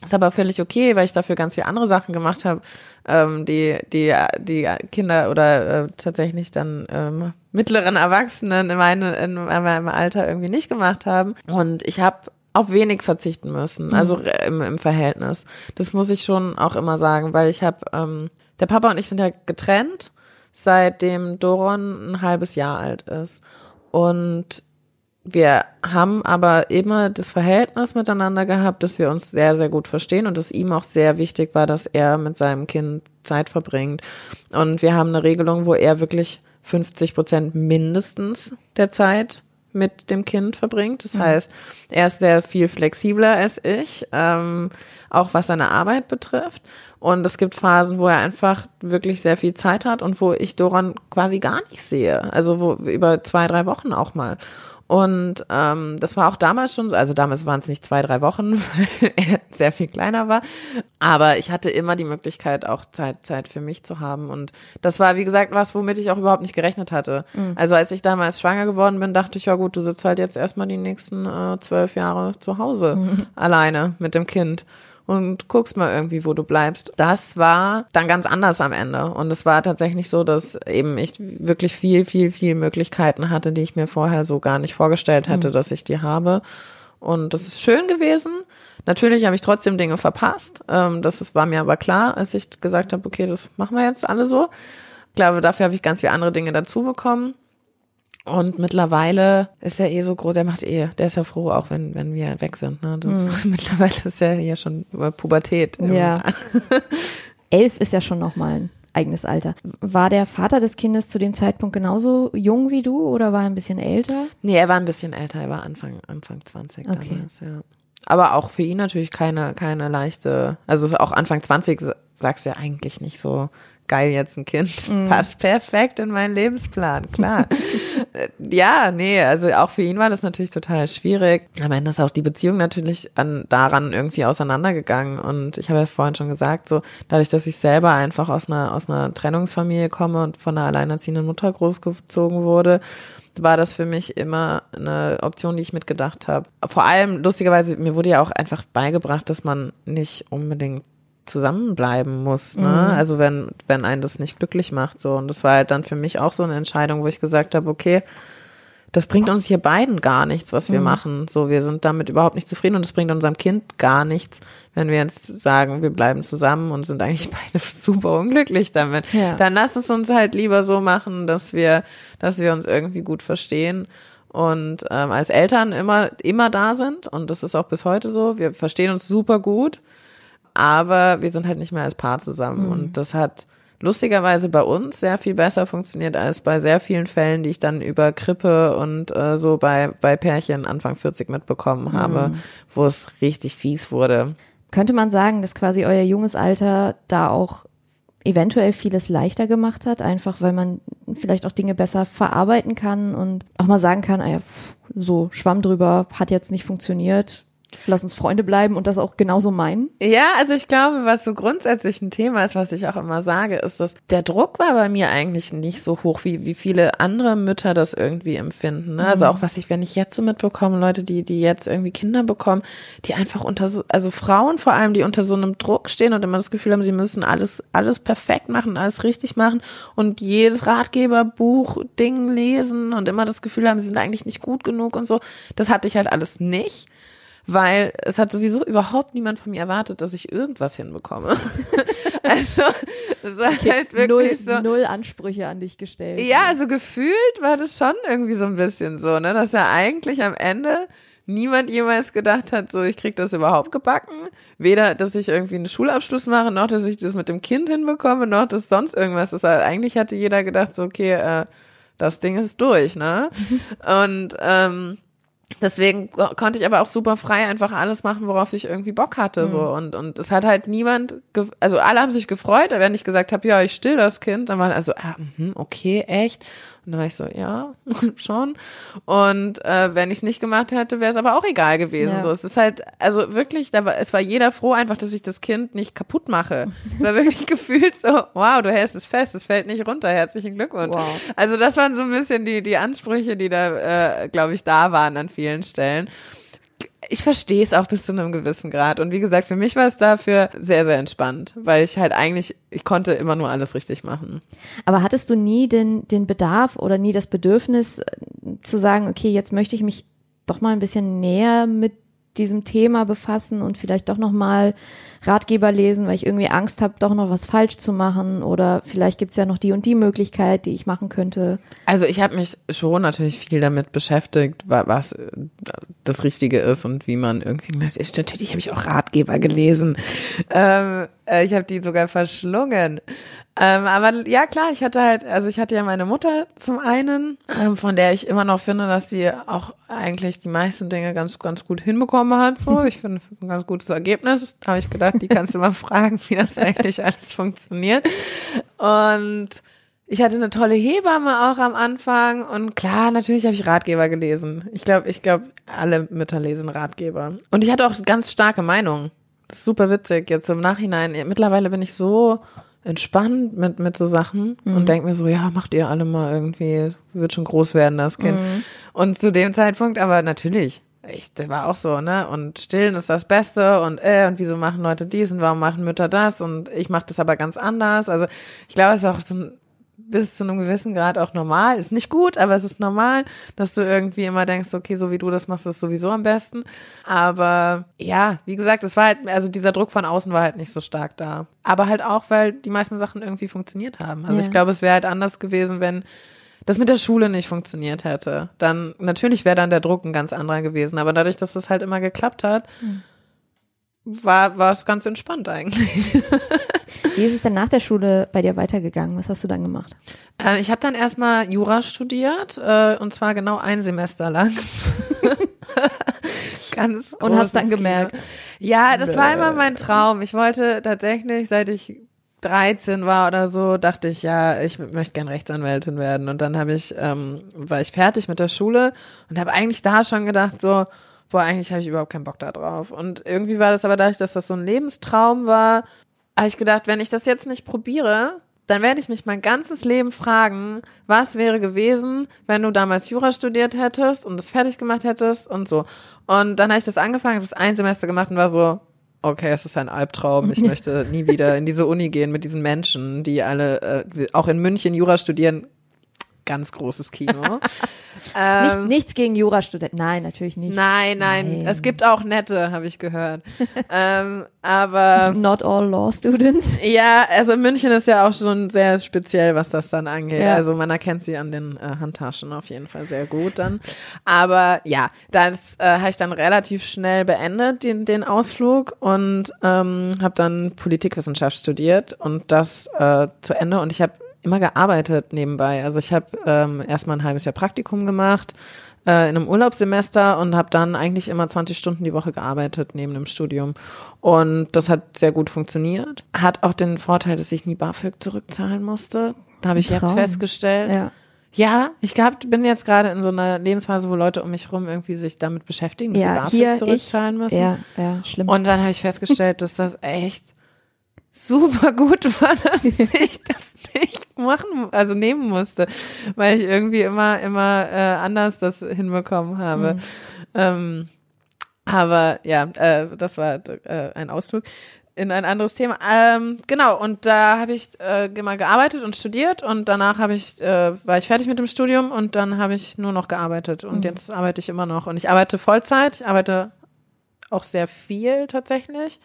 ist aber völlig okay, weil ich dafür ganz viele andere Sachen gemacht habe, ähm, die, die, die Kinder oder äh, tatsächlich dann ähm, mittleren Erwachsenen in, meine, in meinem Alter irgendwie nicht gemacht haben. Und ich habe auf wenig verzichten müssen, also mhm. im, im Verhältnis. Das muss ich schon auch immer sagen, weil ich habe, ähm, der Papa und ich sind ja getrennt, seitdem Doron ein halbes Jahr alt ist. Und wir haben aber immer das Verhältnis miteinander gehabt, dass wir uns sehr, sehr gut verstehen und dass ihm auch sehr wichtig war, dass er mit seinem Kind Zeit verbringt. Und wir haben eine Regelung, wo er wirklich 50 Prozent mindestens der Zeit mit dem Kind verbringt. Das mhm. heißt, er ist sehr viel flexibler als ich, ähm, auch was seine Arbeit betrifft. Und es gibt Phasen, wo er einfach wirklich sehr viel Zeit hat und wo ich Doran quasi gar nicht sehe. Also wo über zwei, drei Wochen auch mal. Und ähm, das war auch damals schon, so, also damals waren es nicht zwei, drei Wochen, weil er sehr viel kleiner war. Aber ich hatte immer die Möglichkeit, auch Zeit, Zeit für mich zu haben. Und das war, wie gesagt, was, womit ich auch überhaupt nicht gerechnet hatte. Mhm. Also als ich damals schwanger geworden bin, dachte ich, ja gut, du sitzt halt jetzt erstmal die nächsten äh, zwölf Jahre zu Hause mhm. alleine mit dem Kind und guckst mal irgendwie, wo du bleibst. Das war dann ganz anders am Ende. Und es war tatsächlich so, dass eben ich wirklich viel, viel, viel Möglichkeiten hatte, die ich mir vorher so gar nicht vorgestellt hätte, mhm. dass ich die habe. Und das ist schön gewesen. Natürlich habe ich trotzdem Dinge verpasst. Ähm, das war mir aber klar, als ich gesagt habe, okay, das machen wir jetzt alle so. Ich glaube, dafür habe ich ganz viele andere Dinge dazu bekommen. Und mittlerweile ist er eh so groß, der macht eh, der ist ja froh, auch wenn, wenn wir weg sind. Ne? Das, mhm. Mittlerweile ist er ja schon über Pubertät. Ja. Elf ist ja schon nochmal ein eigenes Alter. War der Vater des Kindes zu dem Zeitpunkt genauso jung wie du oder war er ein bisschen älter? Nee, er war ein bisschen älter, er war Anfang, Anfang 20 okay. damals, ja. Aber auch für ihn natürlich keine, keine leichte, also auch Anfang 20 sagst du ja eigentlich nicht so geil jetzt ein Kind, mm. passt perfekt in meinen Lebensplan, klar. ja, nee, also auch für ihn war das natürlich total schwierig. Am Ende ist auch die Beziehung natürlich an, daran irgendwie auseinandergegangen und ich habe ja vorhin schon gesagt, so dadurch, dass ich selber einfach aus einer, aus einer Trennungsfamilie komme und von einer alleinerziehenden Mutter großgezogen wurde, war das für mich immer eine Option, die ich mitgedacht habe. Vor allem, lustigerweise, mir wurde ja auch einfach beigebracht, dass man nicht unbedingt zusammenbleiben muss, ne? Mhm. Also wenn, wenn einen das nicht glücklich macht, so. Und das war halt dann für mich auch so eine Entscheidung, wo ich gesagt habe, okay, das bringt uns hier beiden gar nichts, was wir mhm. machen. So, wir sind damit überhaupt nicht zufrieden und es bringt unserem Kind gar nichts, wenn wir jetzt sagen, wir bleiben zusammen und sind eigentlich beide super unglücklich damit. Ja. Dann lass es uns halt lieber so machen, dass wir, dass wir uns irgendwie gut verstehen und ähm, als Eltern immer, immer da sind. Und das ist auch bis heute so. Wir verstehen uns super gut aber wir sind halt nicht mehr als Paar zusammen. Mhm. Und das hat lustigerweise bei uns sehr viel besser funktioniert als bei sehr vielen Fällen, die ich dann über Krippe und äh, so bei, bei Pärchen Anfang 40 mitbekommen habe, mhm. wo es richtig fies wurde. Könnte man sagen, dass quasi euer junges Alter da auch eventuell vieles leichter gemacht hat, einfach weil man vielleicht auch Dinge besser verarbeiten kann und auch mal sagen kann, ah so Schwamm drüber hat jetzt nicht funktioniert, lass uns Freunde bleiben und das auch genauso meinen? Ja, also ich glaube, was so grundsätzlich ein Thema ist, was ich auch immer sage, ist, dass der Druck war bei mir eigentlich nicht so hoch, wie, wie viele andere Mütter das irgendwie empfinden. Ne? Also mhm. auch was ich, wenn ich jetzt so mitbekomme, Leute, die, die jetzt irgendwie Kinder bekommen, die einfach unter so, also Frauen vor allem, die unter so einem Druck stehen und immer das Gefühl haben, sie müssen alles, alles perfekt machen, alles richtig machen und jedes Ratgeberbuch, Ding lesen und immer das Gefühl haben, sie sind eigentlich nicht gut genug und so. Das hatte ich halt alles nicht weil es hat sowieso überhaupt niemand von mir erwartet, dass ich irgendwas hinbekomme. also es war okay, halt wirklich null, so null Ansprüche an dich gestellt. Ja, also gefühlt war das schon irgendwie so ein bisschen so, ne, dass er eigentlich am Ende niemand jemals gedacht hat, so ich krieg das überhaupt gebacken. Weder, dass ich irgendwie einen Schulabschluss mache, noch dass ich das mit dem Kind hinbekomme, noch dass sonst irgendwas ist. Also eigentlich hatte jeder gedacht, so okay, äh, das Ding ist durch, ne? Und ähm, deswegen konnte ich aber auch super frei einfach alles machen, worauf ich irgendwie Bock hatte, mhm. so und und es hat halt niemand, also alle haben sich gefreut, wenn ich gesagt habe, ja, ich still das Kind, dann war also, ah, mh, okay, echt und dann war ich so, ja, schon. Und äh, wenn ich es nicht gemacht hätte, wäre es aber auch egal gewesen. Ja. So, es ist halt, also wirklich, da war, es war jeder froh einfach, dass ich das Kind nicht kaputt mache. es war wirklich gefühlt so, wow, du hältst es fest, es fällt nicht runter, herzlichen Glückwunsch. Wow. Also das waren so ein bisschen die, die Ansprüche, die da, äh, glaube ich, da waren an vielen Stellen ich verstehe es auch bis zu einem gewissen Grad. Und wie gesagt, für mich war es dafür sehr, sehr entspannt, weil ich halt eigentlich, ich konnte immer nur alles richtig machen. Aber hattest du nie den, den Bedarf oder nie das Bedürfnis äh, zu sagen, okay, jetzt möchte ich mich doch mal ein bisschen näher mit diesem Thema befassen und vielleicht doch noch mal Ratgeber lesen, weil ich irgendwie Angst habe, doch noch was falsch zu machen oder vielleicht gibt's ja noch die und die Möglichkeit, die ich machen könnte. Also ich habe mich schon natürlich viel damit beschäftigt, was das Richtige ist und wie man irgendwie natürlich habe ich auch Ratgeber gelesen. Ähm, äh, ich habe die sogar verschlungen. Ähm, aber ja, klar, ich hatte halt, also ich hatte ja meine Mutter zum einen, ähm, von der ich immer noch finde, dass sie auch eigentlich die meisten Dinge ganz, ganz gut hinbekommen hat. So, ich finde ein ganz gutes Ergebnis. Habe ich gedacht, die kannst du mal fragen, wie das eigentlich alles funktioniert. Und ich hatte eine tolle Hebamme auch am Anfang und klar, natürlich habe ich Ratgeber gelesen. Ich glaube, ich glaube, alle Mütter lesen Ratgeber. Und ich hatte auch ganz starke Meinungen. Das ist super witzig jetzt im Nachhinein. Mittlerweile bin ich so entspannt mit mit so Sachen mhm. und denke mir so, ja, macht ihr alle mal irgendwie, wird schon groß werden das Kind. Mhm. Und zu dem Zeitpunkt, aber natürlich, ich, das war auch so, ne? Und stillen ist das Beste und äh, und wieso machen Leute dies und warum machen Mütter das und ich mache das aber ganz anders. Also ich glaube, es ist auch so ein bis zu einem gewissen Grad auch normal. Ist nicht gut, aber es ist normal, dass du irgendwie immer denkst, okay, so wie du das machst, ist sowieso am besten. Aber ja, wie gesagt, es war halt, also dieser Druck von außen war halt nicht so stark da. Aber halt auch, weil die meisten Sachen irgendwie funktioniert haben. Also ja. ich glaube, es wäre halt anders gewesen, wenn das mit der Schule nicht funktioniert hätte. Dann, natürlich wäre dann der Druck ein ganz anderer gewesen. Aber dadurch, dass das halt immer geklappt hat, mhm. War, war es ganz entspannt eigentlich. Wie ist es denn nach der Schule bei dir weitergegangen? Was hast du dann gemacht? Äh, ich habe dann erstmal Jura studiert äh, und zwar genau ein Semester lang. Ganz Und hast dann Kino. gemerkt. Ja, das war immer mein Traum. Ich wollte tatsächlich, seit ich 13 war oder so, dachte ich, ja, ich möchte gern Rechtsanwältin werden. Und dann habe ich, ähm, war ich fertig mit der Schule und habe eigentlich da schon gedacht, so, boah, eigentlich habe ich überhaupt keinen Bock da drauf. Und irgendwie war das aber dadurch, dass das so ein Lebenstraum war, habe ich gedacht, wenn ich das jetzt nicht probiere, dann werde ich mich mein ganzes Leben fragen, was wäre gewesen, wenn du damals Jura studiert hättest und das fertig gemacht hättest und so. Und dann habe ich das angefangen, habe das ein Semester gemacht und war so, okay, es ist ein Albtraum. Ich möchte nie wieder in diese Uni gehen mit diesen Menschen, die alle äh, auch in München Jura studieren ganz großes Kino. ähm, Nicht, nichts gegen Jurastudenten. Nein, natürlich nicht. Nein, nein, nein. Es gibt auch nette, habe ich gehört. ähm, aber not all law students. Ja, also München ist ja auch schon sehr speziell, was das dann angeht. Ja. Also man erkennt sie an den äh, Handtaschen auf jeden Fall sehr gut dann. Aber ja, das äh, habe ich dann relativ schnell beendet, den, den Ausflug und ähm, habe dann Politikwissenschaft studiert und das äh, zu Ende. Und ich habe immer gearbeitet nebenbei. Also ich habe ähm, erstmal ein halbes Jahr Praktikum gemacht äh, in einem Urlaubssemester und habe dann eigentlich immer 20 Stunden die Woche gearbeitet neben dem Studium. Und das hat sehr gut funktioniert. Hat auch den Vorteil, dass ich nie BAföG zurückzahlen musste. Da habe ich jetzt festgestellt. Ja. Ja, ich glaub, bin jetzt gerade in so einer Lebensphase, wo Leute um mich rum irgendwie sich damit beschäftigen, dass ja, sie BAföG zurückzahlen ich, müssen. Ja, ja, schlimm. Und dann habe ich festgestellt, dass das echt super gut war, dass ich das nicht machen, also nehmen musste, weil ich irgendwie immer, immer äh, anders das hinbekommen habe. Mhm. Ähm, aber ja, äh, das war äh, ein Ausflug in ein anderes Thema. Ähm, genau, und da habe ich äh, immer gearbeitet und studiert und danach habe ich, äh, war ich fertig mit dem Studium und dann habe ich nur noch gearbeitet und mhm. jetzt arbeite ich immer noch. Und ich arbeite Vollzeit, ich arbeite auch sehr viel tatsächlich.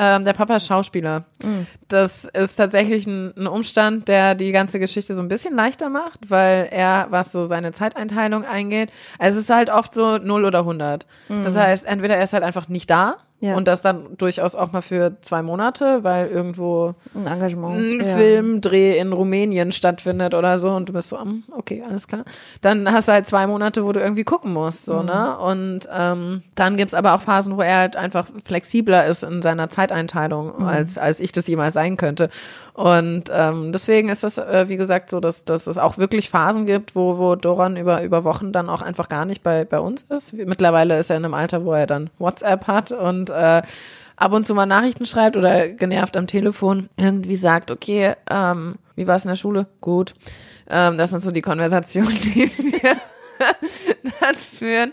Ähm, der Papa ist Schauspieler. Mhm. Das ist tatsächlich ein, ein, Umstand, der die ganze Geschichte so ein bisschen leichter macht, weil er, was so seine Zeiteinteilung eingeht, also es ist halt oft so 0 oder 100. Mhm. Das heißt, entweder er ist halt einfach nicht da ja. Und das dann durchaus auch mal für zwei Monate, weil irgendwo ein Engagement, ein ja. Filmdreh in Rumänien stattfindet oder so und du bist so, hm, okay, alles klar. Dann hast du halt zwei Monate, wo du irgendwie gucken musst, so, mhm. ne? Und ähm, dann gibt's aber auch Phasen, wo er halt einfach flexibler ist in seiner Zeiteinteilung, mhm. als, als ich das jemals sein könnte. Und ähm, deswegen ist das, äh, wie gesagt, so, dass, dass es auch wirklich Phasen gibt, wo, wo Doran über, über Wochen dann auch einfach gar nicht bei, bei uns ist. Mittlerweile ist er in einem Alter, wo er dann WhatsApp hat und äh, ab und zu mal Nachrichten schreibt oder genervt am Telefon irgendwie sagt, okay, ähm, wie war es in der Schule? Gut. Ähm, das sind so die Konversationen, die wir dann führen.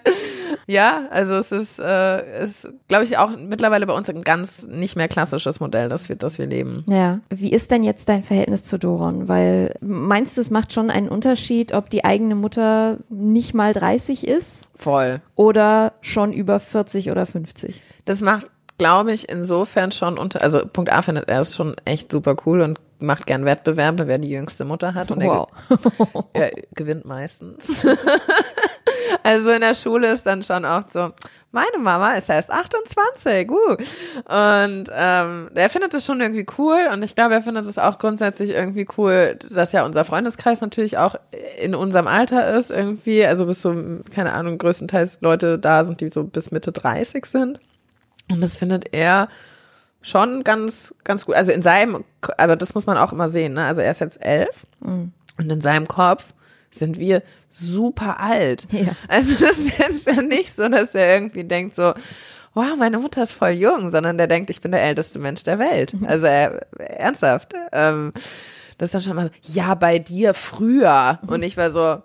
Ja, also es ist, äh, ist glaube ich, auch mittlerweile bei uns ein ganz nicht mehr klassisches Modell, das wir, das wir leben. Ja. Wie ist denn jetzt dein Verhältnis zu Doron? Weil meinst du, es macht schon einen Unterschied, ob die eigene Mutter nicht mal 30 ist? Voll. Oder schon über 40 oder 50? Das macht glaube ich, insofern schon unter, also Punkt A findet er es schon echt super cool und macht gern Wettbewerbe, wer die jüngste Mutter hat und wow. er, er gewinnt meistens. also in der Schule ist dann schon auch so, meine Mama ist erst 28, uh. Und ähm, er findet es schon irgendwie cool und ich glaube, er findet es auch grundsätzlich irgendwie cool, dass ja unser Freundeskreis natürlich auch in unserem Alter ist irgendwie, also bis so, keine Ahnung, größtenteils Leute da sind, die so bis Mitte 30 sind. Und das findet er schon ganz, ganz gut. Also in seinem, aber das muss man auch immer sehen, ne? Also er ist jetzt elf Mhm. und in seinem Kopf sind wir super alt. Ja. Also das ist jetzt ja nicht so, dass er irgendwie denkt so, wow, meine Mutter ist voll jung, sondern der denkt, ich bin der älteste Mensch der Welt. Also er, ernsthaft. Ähm, das ist dann schon mal so, ja, bei dir früher. Und ich war so,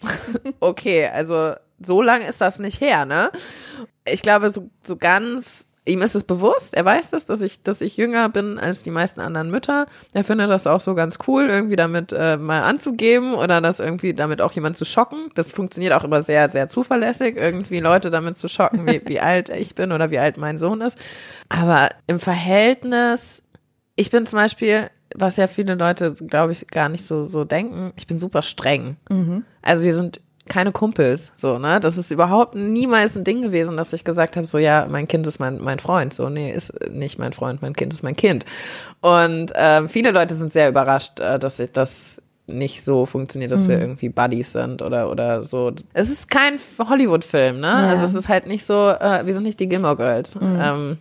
okay, also so lange ist das nicht her, ne? Ich glaube, so, so ganz, ihm ist es bewusst, er weiß das, dass ich, dass ich jünger bin als die meisten anderen Mütter. Er findet das auch so ganz cool, irgendwie damit äh, mal anzugeben oder das irgendwie damit auch jemand zu schocken. Das funktioniert auch immer sehr, sehr zuverlässig, irgendwie Leute damit zu schocken, wie, wie alt ich bin oder wie alt mein Sohn ist. Aber im Verhältnis, ich bin zum Beispiel, was ja viele Leute, glaube ich, gar nicht so, so denken, ich bin super streng. Also wir sind keine Kumpels, so, ne? Das ist überhaupt niemals ein Ding gewesen, dass ich gesagt habe, so, ja, mein Kind ist mein, mein Freund. So, nee, ist nicht mein Freund, mein Kind ist mein Kind. Und ähm, viele Leute sind sehr überrascht, äh, dass ich das nicht so funktioniert, dass wir irgendwie Buddies sind oder oder so. Es ist kein Hollywood-Film, ne? Also es ist halt nicht so, äh, wir sind nicht die Gilmore Girls, ähm,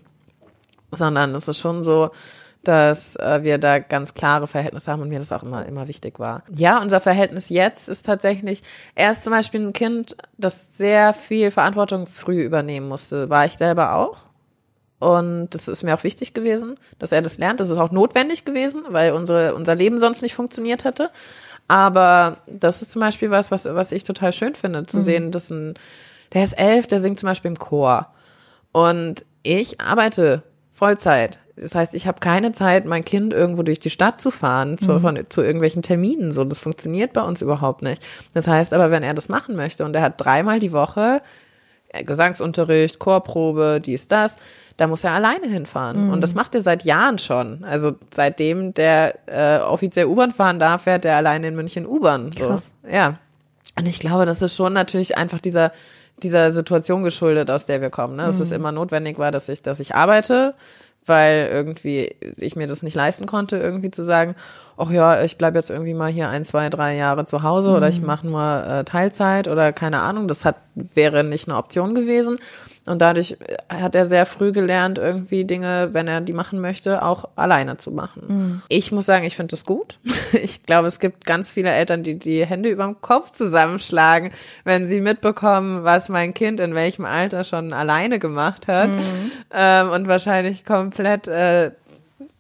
sondern es ist schon so, dass äh, wir da ganz klare Verhältnisse haben und mir das auch immer, immer wichtig war. Ja, unser Verhältnis jetzt ist tatsächlich, er ist zum Beispiel ein Kind, das sehr viel Verantwortung früh übernehmen musste. War ich selber auch. Und das ist mir auch wichtig gewesen, dass er das lernt. Das ist auch notwendig gewesen, weil unsere, unser Leben sonst nicht funktioniert hätte. Aber das ist zum Beispiel was, was, was ich total schön finde, zu sehen, dass ein, der ist elf, der singt zum Beispiel im Chor. Und ich arbeite Vollzeit. Das heißt, ich habe keine Zeit, mein Kind irgendwo durch die Stadt zu fahren, zu, von, zu irgendwelchen Terminen. So, das funktioniert bei uns überhaupt nicht. Das heißt aber, wenn er das machen möchte und er hat dreimal die Woche äh, Gesangsunterricht, Chorprobe, dies, das, da muss er alleine hinfahren. Und das macht er seit Jahren schon. Also seitdem der äh, offiziell U-Bahn fahren darf, fährt er alleine in München U-Bahn. So. Krass. Ja. Und ich glaube, das ist schon natürlich einfach dieser dieser Situation geschuldet, aus der wir kommen. Ne? Dass es immer notwendig war, dass ich, dass ich arbeite, weil irgendwie ich mir das nicht leisten konnte, irgendwie zu sagen, ach ja, ich bleib jetzt irgendwie mal hier ein, zwei, drei Jahre zu Hause oder ich mache nur äh, Teilzeit oder keine Ahnung. Das hat wäre nicht eine Option gewesen. Und dadurch hat er sehr früh gelernt, irgendwie Dinge, wenn er die machen möchte, auch alleine zu machen. Ich muss sagen, ich finde das gut. Ich glaube, es gibt ganz viele Eltern, die die Hände überm Kopf zusammenschlagen, wenn sie mitbekommen, was mein Kind in welchem Alter schon alleine gemacht hat ähm, und wahrscheinlich komplett äh,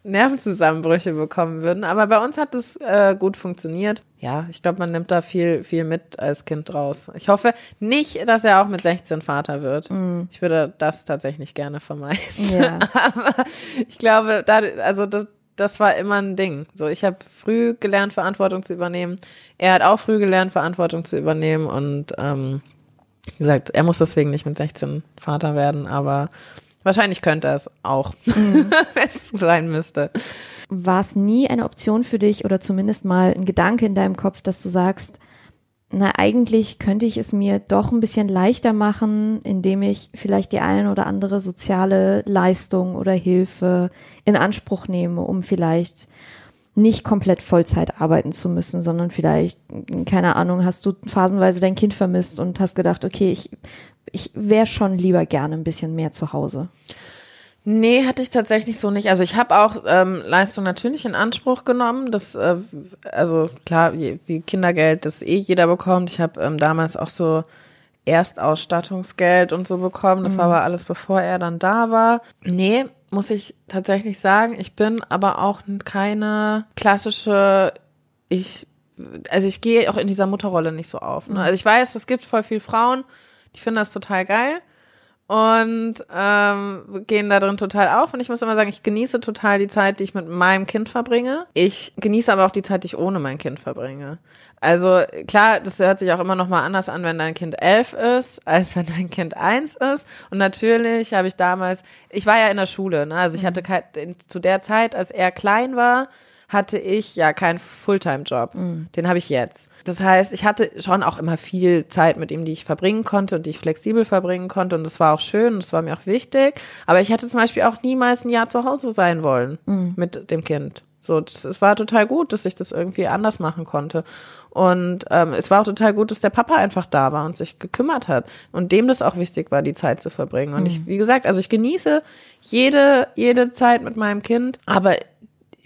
Nervenzusammenbrüche bekommen würden. Aber bei uns hat es äh, gut funktioniert. Ja, ich glaube, man nimmt da viel, viel mit als Kind draus. Ich hoffe nicht, dass er auch mit 16 Vater wird. Ich würde das tatsächlich gerne vermeiden. Ja. Aber ich glaube, da, also das, das war immer ein Ding. So, ich habe früh gelernt, Verantwortung zu übernehmen. Er hat auch früh gelernt, Verantwortung zu übernehmen. Und ähm, wie gesagt, er muss deswegen nicht mit 16 Vater werden, aber wahrscheinlich könnte es auch, wenn es sein müsste. War es nie eine Option für dich oder zumindest mal ein Gedanke in deinem Kopf, dass du sagst, na eigentlich könnte ich es mir doch ein bisschen leichter machen, indem ich vielleicht die ein oder andere soziale Leistung oder Hilfe in Anspruch nehme, um vielleicht nicht komplett Vollzeit arbeiten zu müssen, sondern vielleicht, keine Ahnung, hast du phasenweise dein Kind vermisst und hast gedacht, okay, ich, ich wäre schon lieber gerne ein bisschen mehr zu Hause. Nee, hatte ich tatsächlich so nicht. Also ich habe auch ähm, Leistung natürlich in Anspruch genommen. Das, äh, also klar, wie Kindergeld, das eh jeder bekommt. Ich habe ähm, damals auch so Erstausstattungsgeld und so bekommen. Das war aber alles bevor er dann da war. Nee, muss ich tatsächlich sagen. Ich bin aber auch keine klassische, ich, also ich gehe auch in dieser Mutterrolle nicht so auf. Ne? Also ich weiß, es gibt voll viel Frauen, die finden das total geil und ähm, gehen da drin total auf. Und ich muss immer sagen, ich genieße total die Zeit, die ich mit meinem Kind verbringe. Ich genieße aber auch die Zeit, die ich ohne mein Kind verbringe. Also klar, das hört sich auch immer noch mal anders an, wenn dein Kind elf ist, als wenn dein Kind eins ist. Und natürlich habe ich damals, ich war ja in der Schule, ne? also ich hatte kein, in, zu der Zeit, als er klein war, hatte ich ja keinen Fulltime-Job. Den habe ich jetzt. Das heißt, ich hatte schon auch immer viel Zeit mit ihm, die ich verbringen konnte und die ich flexibel verbringen konnte. Und das war auch schön und das war mir auch wichtig. Aber ich hätte zum Beispiel auch niemals ein Jahr zu Hause sein wollen mit dem Kind. So, es war total gut, dass ich das irgendwie anders machen konnte. Und ähm, es war auch total gut, dass der Papa einfach da war und sich gekümmert hat. Und dem das auch wichtig war, die Zeit zu verbringen. Und ich, wie gesagt, also ich genieße jede, jede Zeit mit meinem Kind, aber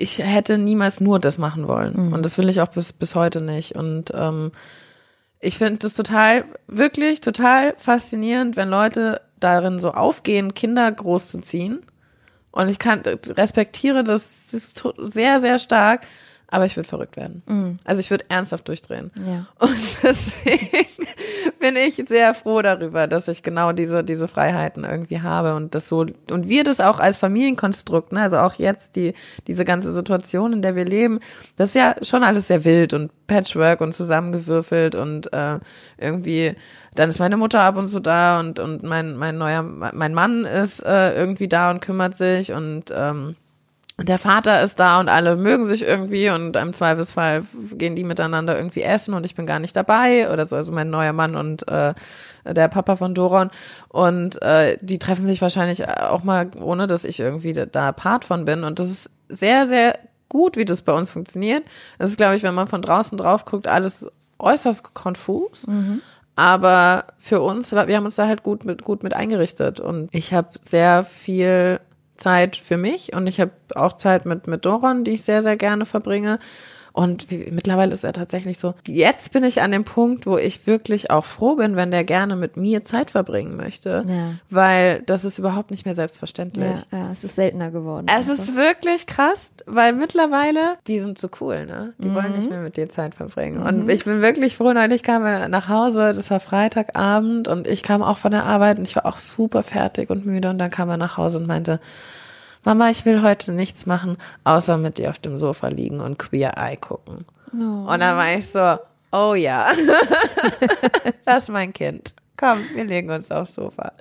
ich hätte niemals nur das machen wollen. Und das will ich auch bis, bis heute nicht. Und ähm, ich finde das total, wirklich total faszinierend, wenn Leute darin so aufgehen, Kinder großzuziehen. Und ich kann, respektiere das, ist sehr, sehr stark, aber ich würde verrückt werden. Also ich würde ernsthaft durchdrehen. Ja. Und deswegen bin ich sehr froh darüber, dass ich genau diese, diese Freiheiten irgendwie habe und das so, und wir das auch als Familienkonstrukt, ne, also auch jetzt die, diese ganze Situation, in der wir leben, das ist ja schon alles sehr wild und Patchwork und zusammengewürfelt und äh, irgendwie, dann ist meine Mutter ab und zu da und, und mein, mein neuer, mein Mann ist äh, irgendwie da und kümmert sich und ähm, der Vater ist da und alle mögen sich irgendwie und im Zweifelsfall gehen die miteinander irgendwie essen und ich bin gar nicht dabei oder so, also mein neuer Mann und äh, der Papa von Doron. Und äh, die treffen sich wahrscheinlich auch mal, ohne dass ich irgendwie da, da Part von bin. Und das ist sehr, sehr gut, wie das bei uns funktioniert. Das ist, glaube ich, wenn man von draußen drauf guckt, alles äußerst konfus. Aber für uns, wir haben uns da halt gut mit, gut mit eingerichtet. Und ich habe sehr viel Zeit für mich und ich habe auch Zeit mit, mit Doron, die ich sehr, sehr gerne verbringe. Und wie, mittlerweile ist er tatsächlich so. Jetzt bin ich an dem Punkt, wo ich wirklich auch froh bin, wenn der gerne mit mir Zeit verbringen möchte, Ja. weil das ist überhaupt nicht mehr selbstverständlich. Ja, ja, es ist seltener geworden. Es ist wirklich krass, weil mittlerweile, die sind so cool, ne? Die wollen nicht mehr mit dir Zeit verbringen. Und ich bin wirklich froh, neulich kam er nach Hause, das war Freitagabend und ich kam auch von der Arbeit und ich war auch super fertig und müde und dann kam er nach Hause und meinte, Mama, ich will heute nichts machen, außer mit dir auf dem Sofa liegen und Queer Eye gucken. Und dann war ich so, oh ja, das ist mein Kind. Komm, wir legen uns aufs Sofa.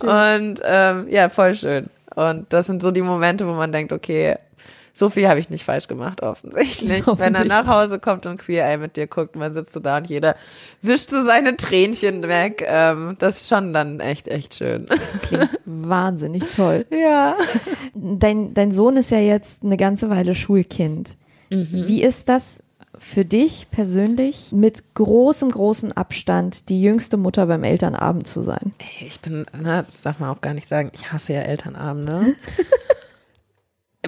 Und ähm, ja, voll schön. Und das sind so die Momente, wo man denkt, okay, so viel habe ich nicht falsch gemacht, offensichtlich. Wenn er nach Hause kommt und Queer Eye mit dir guckt, man sitzt so da und jeder wischt so seine Tränchen weg. Ähm, das ist schon dann echt, echt schön. Klingt wahnsinnig toll. ja. Dein, dein Sohn ist ja jetzt eine ganze Weile Schulkind. Wie ist das für dich persönlich, mit großem, großem Abstand die jüngste Mutter beim Elternabend zu sein? Ich bin, na, das darf man auch gar nicht sagen, ich hasse ja Elternabende.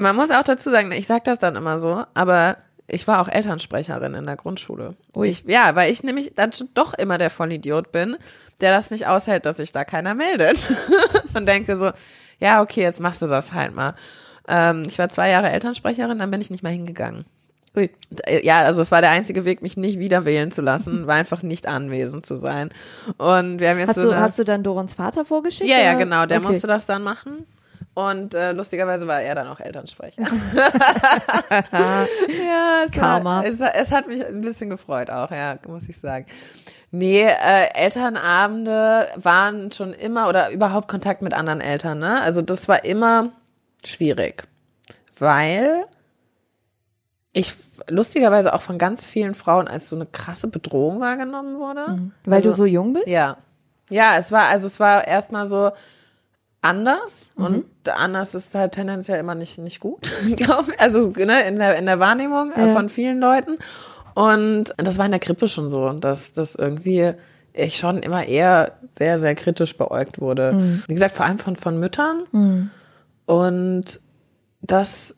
man muss auch dazu sagen, ich sag das dann immer so, aber ich war auch Elternsprecherin in der Grundschule. Ich, ja, weil ich nämlich dann schon doch immer der Vollidiot bin, der das nicht aushält, dass sich da keiner meldet. Und denke so, ja, okay, jetzt machst du das halt mal. Ähm, ich war zwei Jahre Elternsprecherin, dann bin ich nicht mehr hingegangen. Ui. Ja, also es war der einzige Weg, mich nicht wieder wählen zu lassen, war einfach nicht anwesend zu sein. Und wir haben jetzt Hast so du, hast du dann Dorons Vater vorgeschickt? ja, ja, genau, der Okay. musste das dann machen. Und äh, lustigerweise war er dann auch Elternsprecher. ja, es, Karma. War, es, es hat mich ein bisschen gefreut auch, ja, muss ich sagen. Nee, äh, Elternabende waren schon immer oder überhaupt Kontakt mit anderen Eltern, ne? Also das war immer schwierig, weil ich lustigerweise auch von ganz vielen Frauen als so eine krasse Bedrohung wahrgenommen wurde. Weil also, du so jung bist? ja. Ja, es war, also es war erstmal so anders und anders ist halt tendenziell immer nicht, nicht gut, glaube ich. Also ne, in, der, in der Wahrnehmung äh, Ja. von vielen Leuten. Und das war in der Krippe schon so, dass das irgendwie ich schon immer eher sehr, sehr kritisch beäugt wurde. Wie gesagt, vor allem von, von Müttern. Und das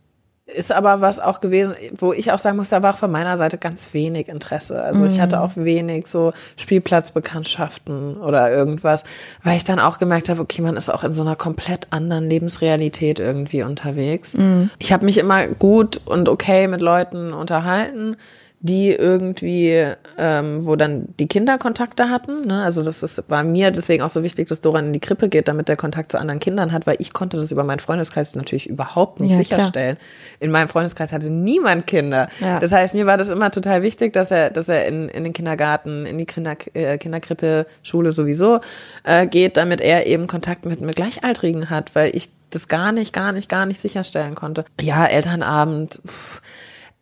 ist aber was auch gewesen, wo ich auch sagen muss, da war auch von meiner Seite ganz wenig Interesse. Also ich hatte auch wenig so Spielplatzbekanntschaften oder irgendwas, weil ich dann auch gemerkt habe, okay, man ist auch in so einer komplett anderen Lebensrealität irgendwie unterwegs. Ich habe mich immer gut und okay mit Leuten unterhalten, die irgendwie, ähm, wo dann die Kinder Kontakte hatten. Ne? Also das ist, war mir deswegen auch so wichtig, dass Doran in die Krippe geht, damit der Kontakt zu anderen Kindern hat, weil ich konnte das über meinen Freundeskreis natürlich überhaupt nicht Ja, sicherstellen. In meinem Freundeskreis hatte niemand Kinder. Ja. Das heißt, mir war das immer total wichtig, dass er, dass er in, in den Kindergarten, in die Kinder, äh, Kinderkrippe, Schule sowieso äh, geht, damit er eben Kontakt mit, mit Gleichaltrigen hat, weil ich das gar nicht, gar nicht, gar nicht sicherstellen konnte. Ja, Elternabend. Pff.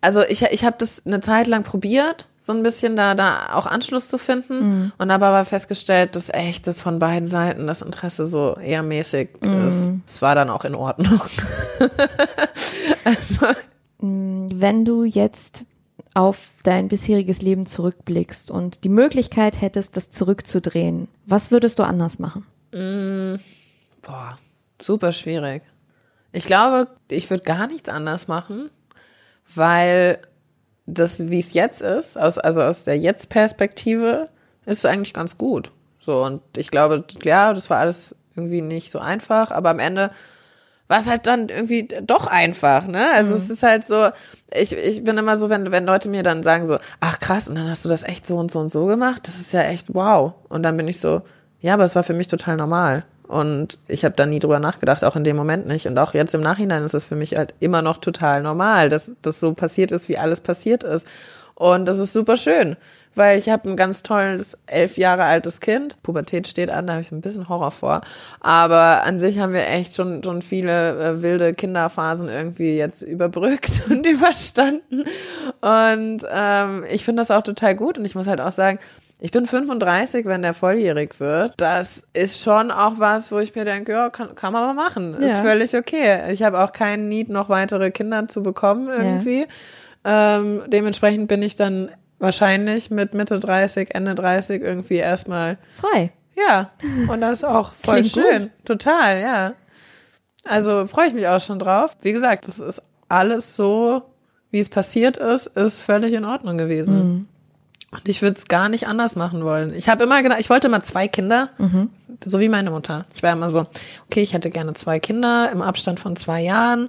Also ich, ich habe das eine Zeit lang probiert, so ein bisschen da, da auch Anschluss zu finden und habe aber festgestellt, dass echt das von beiden Seiten das Interesse so eher mäßig ist. Es war dann auch in Ordnung. also Wenn du jetzt auf dein bisheriges Leben zurückblickst und die Möglichkeit hättest, das zurückzudrehen, was würdest du anders machen? Boah, super schwierig. Ich glaube, ich würde gar nichts anders machen, weil das, wie es jetzt ist, aus, also aus der Jetzt-Perspektive, ist es eigentlich ganz gut. So, und ich glaube, ja, das war alles irgendwie nicht so einfach, aber am Ende war es halt dann irgendwie doch einfach, ne? Also es ist halt so, ich, ich bin immer so, wenn, wenn Leute mir dann sagen so, ach krass, und dann hast du das echt so und so und so gemacht, das ist ja echt wow. Und dann bin ich so, ja, aber es war für mich total normal. Und ich habe da nie drüber nachgedacht, auch in dem Moment nicht. Und auch jetzt im Nachhinein ist es für mich halt immer noch total normal, dass das so passiert ist, wie alles passiert ist. Und das ist super schön, weil ich habe ein ganz tolles, elf Jahre altes Kind. Pubertät steht an, da habe ich ein bisschen Horror vor. Aber an sich haben wir echt schon, schon viele äh, wilde Kinderphasen irgendwie jetzt überbrückt und überstanden. Und ähm, ich finde das auch total gut. Und ich muss halt auch sagen, ich bin 35, wenn der volljährig wird. Das ist schon auch was, wo ich mir denke, ja, kann, kann man mal machen. Ist Ja. völlig okay. Ich habe auch keinen Need, noch weitere Kinder zu bekommen irgendwie. Ähm, dementsprechend bin ich dann wahrscheinlich mit Mitte 30, Ende 30 irgendwie erstmal, Frei. ja. Und das ist auch voll Klingt schön. Total, ja. Also freue ich mich auch schon drauf. Wie gesagt, das ist alles so, wie es passiert ist, ist völlig in Ordnung gewesen. Und ich würde es gar nicht anders machen wollen. Ich habe immer gedacht, ich wollte immer zwei Kinder, so wie meine Mutter. Ich war immer so, okay, ich hätte gerne zwei Kinder im Abstand von zwei Jahren,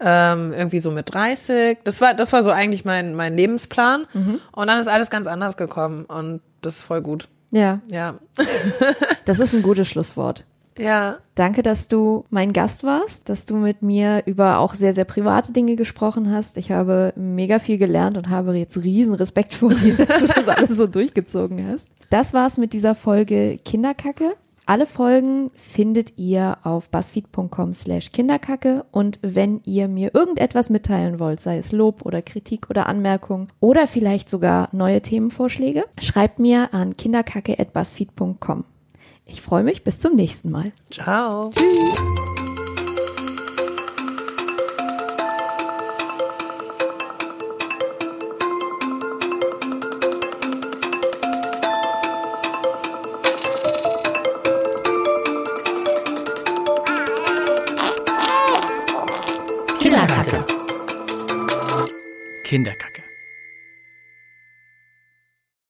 ähm, irgendwie so mit 30. Das war, das war so eigentlich mein, mein Lebensplan. Und dann ist alles ganz anders gekommen und das ist voll gut. Ja, Ja. das ist ein gutes Schlusswort. Ja. Danke, dass du mein Gast warst, dass du mit mir über auch sehr, sehr private Dinge gesprochen hast. Ich habe mega viel gelernt und habe jetzt riesen Respekt vor dir, dass du das alles so durchgezogen hast. Das war's mit dieser Folge Kinderkacke. Alle Folgen findet ihr auf buzzfeed.com slash kinderkacke und wenn ihr mir irgendetwas mitteilen wollt, sei es Lob oder Kritik oder Anmerkung oder vielleicht sogar neue Themenvorschläge, schreibt mir an kinderkacke.buzzfeed.com. Ich freue mich, bis zum nächsten Mal. Ciao. Kinderkacke. Kinderkacke.